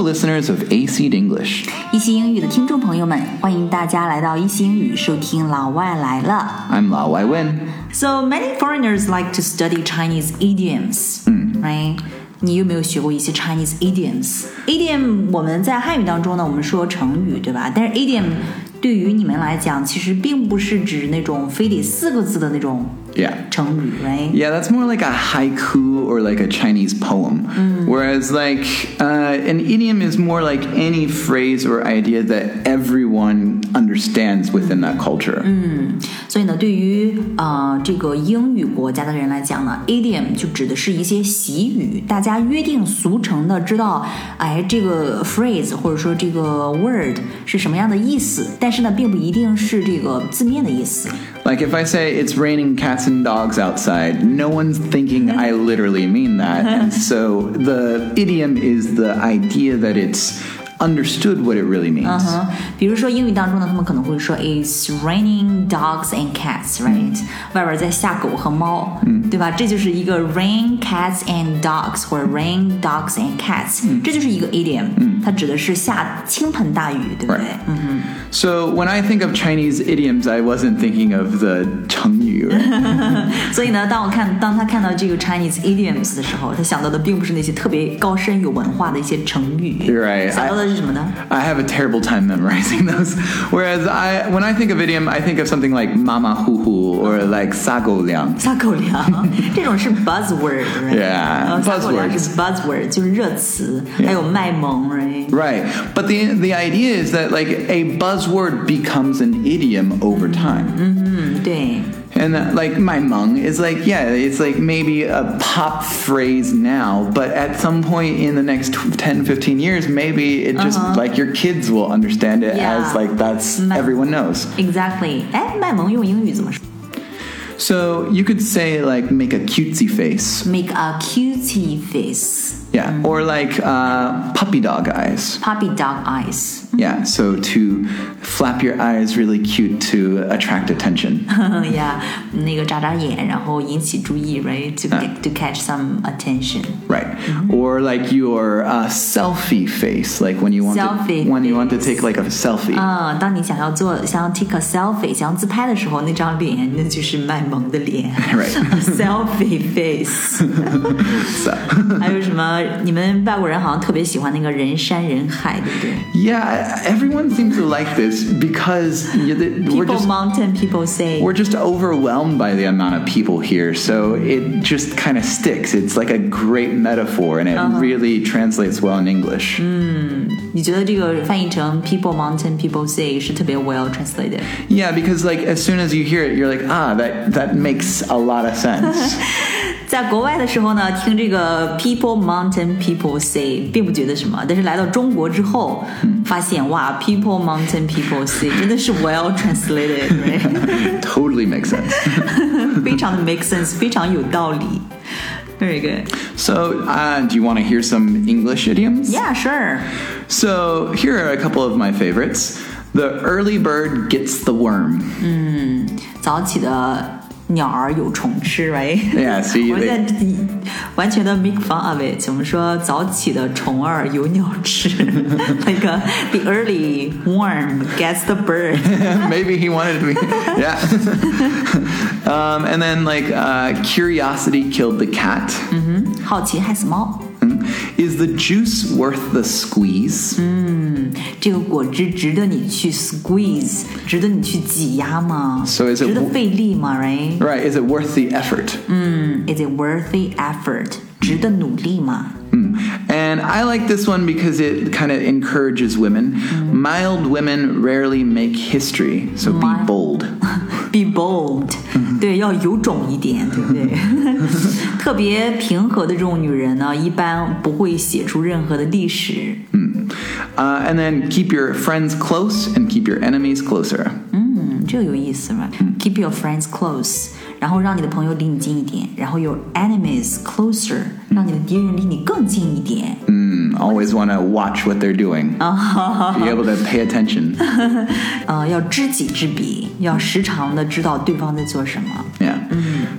Hello, listeners of AC English. 一席英语的听众朋友们，欢迎大家来到一席英语收听老外来了。 I'm Lao Wai Wen. So many foreigners like to study Chinese idioms, right? 你有没有学过一些 Chinese idioms？idiom 我们在汉语当中呢，我们说成语，对吧？但是 idiom 对于你们来讲，其实并不是指那种非得四个字的那种 Yeah. 成语，right？ Yeah, that's more like a haiku or like a Chinese poem. Whereas, like, uh, an idiom is more like any phrase or idea that everyone understands within that culture. 所以呢，对于呃这个英语国家的人来讲呢，idiom 就指的是一些习语，大家约定俗成的知道，哎，这个 phrase 或者说这个 word 是什么样的意思，但是呢，并不一定是这个字面的意思。 Like, if I say it's raining cats and dogs outside, no one's thinking I literally mean that. and so the idiom is the idea that it's understood what it really means. 嗯，比如说英语当中呢，他们可能会说 It's raining dogs and cats, right？、外边在下狗和猫，对吧？这就是一个 rain cats and dogs 或者 rain dogs and cats，、这就是一个 idiom，、它指的是下倾盆大雨，对不对 Right. So when I think of Chinese idioms, I wasn't thinking of the 成语. right? 所以呢，当我看当他看到这个 Chinese idioms 的时候，他想到的并不是那些特别高深有文化的一些成语 Right. 想到的 是什么呢？ I have a terrible time memorizing those. Whereas I, when I think of idiom, I think of something like mama hu hu or like sago liang. 撒狗粮，这种是 buzzword，right？ Yeah, 呃撒狗粮 buzzwords. 是 buzzword，就是热词，还有卖萌，right？ Right. But the the idea is that like a buzzword becomes an idiom over time. 嗯，对。 and uh, like Mai Meng is like, yeah, it's like maybe a pop phrase now, but at some point in the next 10, 15 years, maybe it just uh-huh. like your kids will understand it yeah. as like that's my, everyone knows. Exactly. Eh, so you could say like make a cutesy face. Make a cutesy face. Yeah. Or like uh, puppy dog eyes. puppy dog eyes. Yeah. So to flap your eyes really cute to attract attention. 呀，那个眨眨眼，然后引起注意，right？To get, to catch some attention. Right. Or like your uh, selfie face, like when you want Selfie to when you want to face. take like a selfie. 啊、当你想要做想要 take a selfie，想要自拍的时候，那张脸那就是卖萌的脸 Right. selfie face。 So 还有什么？ yeah, everyone seems to like this because people just, mountain people sea we're just overwhelmed by the amount of people here, so it just kind of sticks. It's like a great metaphor, and it -huh. really translates well in English. Hmm. 嗯，你觉得这个翻译成 people mountain people sea 是特别 well translated? Yeah, because like as soon as you hear it, you're like, ah, that that makes a lot of sense. 在国外的时候呢，听这个 People Mountain People Sea 并不觉得什么，但是来到中国之后，发现哇，People Mountain People Sea 真的是 well translated，right？Totally makes sense，非常的 make sense，非常有道理。Very good. So, uh, do you want to hear some English idioms? Yeah, sure. So, here are a couple of my favorites. The early bird gets the worm. 嗯，早起的鸟儿有虫吃，right？ Yeah, see, 我们 they- 在完全的 make fun of it。我们说早起的虫儿有鸟吃，like a, the early worm gets the bird。 Maybe he wanted to be. yeah. um, and then, like, uh, curiosity killed the cat. 好奇害死猫。 Is the juice worth the squeeze? 这个果汁值得你去 squeeze，值得你去挤压吗 So is it 值得 wo- 费力吗？Right？ Right. Is it worth the effort? Is it worth the effort？值得努力吗？ And I like this one because it kind of encourages women. Mild women rarely make history, so be Mild. bold. Be bold，、对，要有种一点，对不对？特别平和的这种女人呢，一般不会写出任何的历史。 Uh, and then keep your friends close and keep your enemies closer. 嗯，这个有意思吧？Keep your friends close， 然后让你的朋友离你近一点，然后 your enemies closer，让你的敌人离你更近一点。 Mm, always want to watch what they're doing. Be able to pay attention. 呃，要知己知彼，要时常的知道对方在做什么。 Yeah.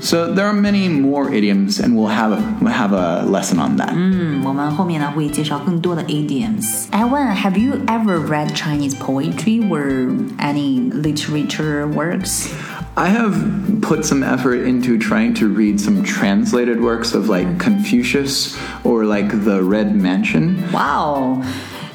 So there are many more idioms, and we'll have a, we'll have a lesson on that. 嗯，我们后面呢会介绍更多的 idioms。I want, have you ever read Chinese poetry or any literature works? I have put some effort into trying to read some translated works of like Confucius or like The Red Mansion. 哇哦！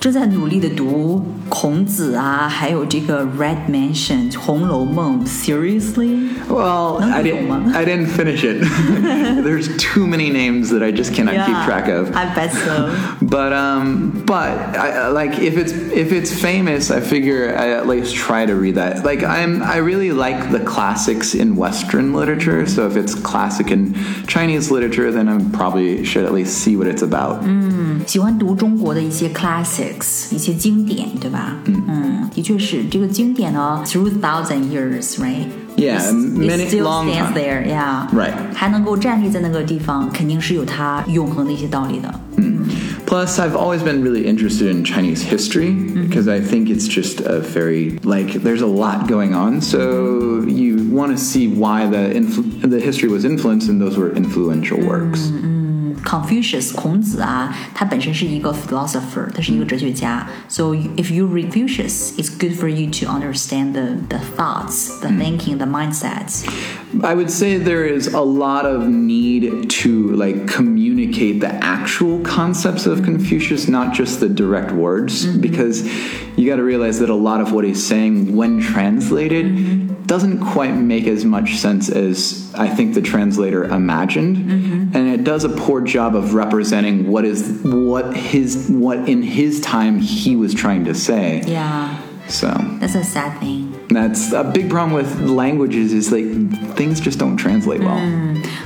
正在努力的读孔子啊，还有这个《Red Mansion》《红楼梦》。Seriously? Well, I didn't. I didn't finish it. There's too many names that I just cannot keep track of. I bet so. But um, but I, like if it's if it's famous, I figure I at least try to read that. Like I'm I really like the classics in Western literature. So if it's classic in Chinese literature, then I probably should at least see what it's about. 嗯，喜欢读中国的一些 classics，一些经典，对吧？嗯嗯，的确是这个经典呢，through thousand years, right? Yeah, It many still long stands time. there, yeah. Right. 还能够站立在那个地方，肯定是有它永恒的一些道理的。 Plus, I've always been really interested in Chinese history because I think it's just a very like there's a lot going on. So you want to see why the influ- the history was influenced, and those were influential works. Confucius 孔子啊，他本身是一个 philosopher，他是一个哲学家。So if you read Confucius, it's good for you to understand the the thoughts, the thinking, the mindsets. I would say there is a lot of need to like communicate the actual concepts of Confucius, not just the direct words, because you got to realize that a lot of what he's saying, when translated, doesn't quite make as much sense as I think the translator imagined, and it does a poor job of representing what is what his what in his time he was trying to say. Yeah, So that's a sad thing. that's a big problem with languages is like things just don't translate well.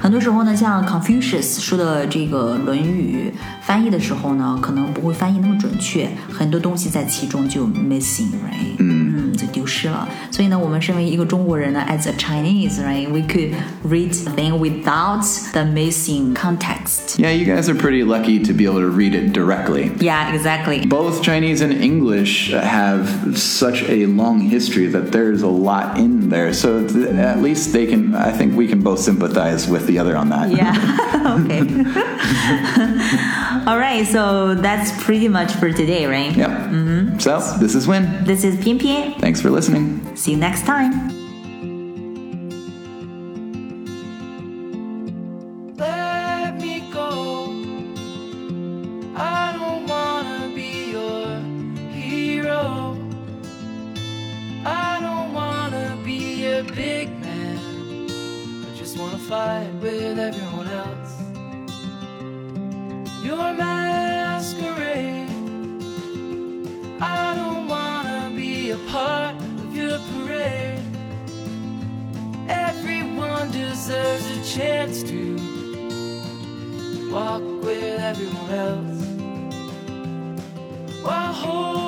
很多时候呢，像 Confucius 说的这个《论语》翻译的时候呢，可能不会翻译那么准确，很多东西在其中就 missing，right？嗯， 就丢失了。所以呢，我们身为一个中国人呢，as a Chinese，right，we could read the thing without the missing context. Yeah, you guys are pretty lucky to be able to read it directly. Yeah, exactly. Both Chinese and English have such a long history that there's a lot in there. So th- at least they can, I think we can both sympathize with the other on that. Yeah. okay. All right. So that's pretty much for today, right? Yep. So this is Win. This is 翩翩. Thanks for listening. See you next time. Part of your parade. Everyone deserves a chance to walk with everyone else while holding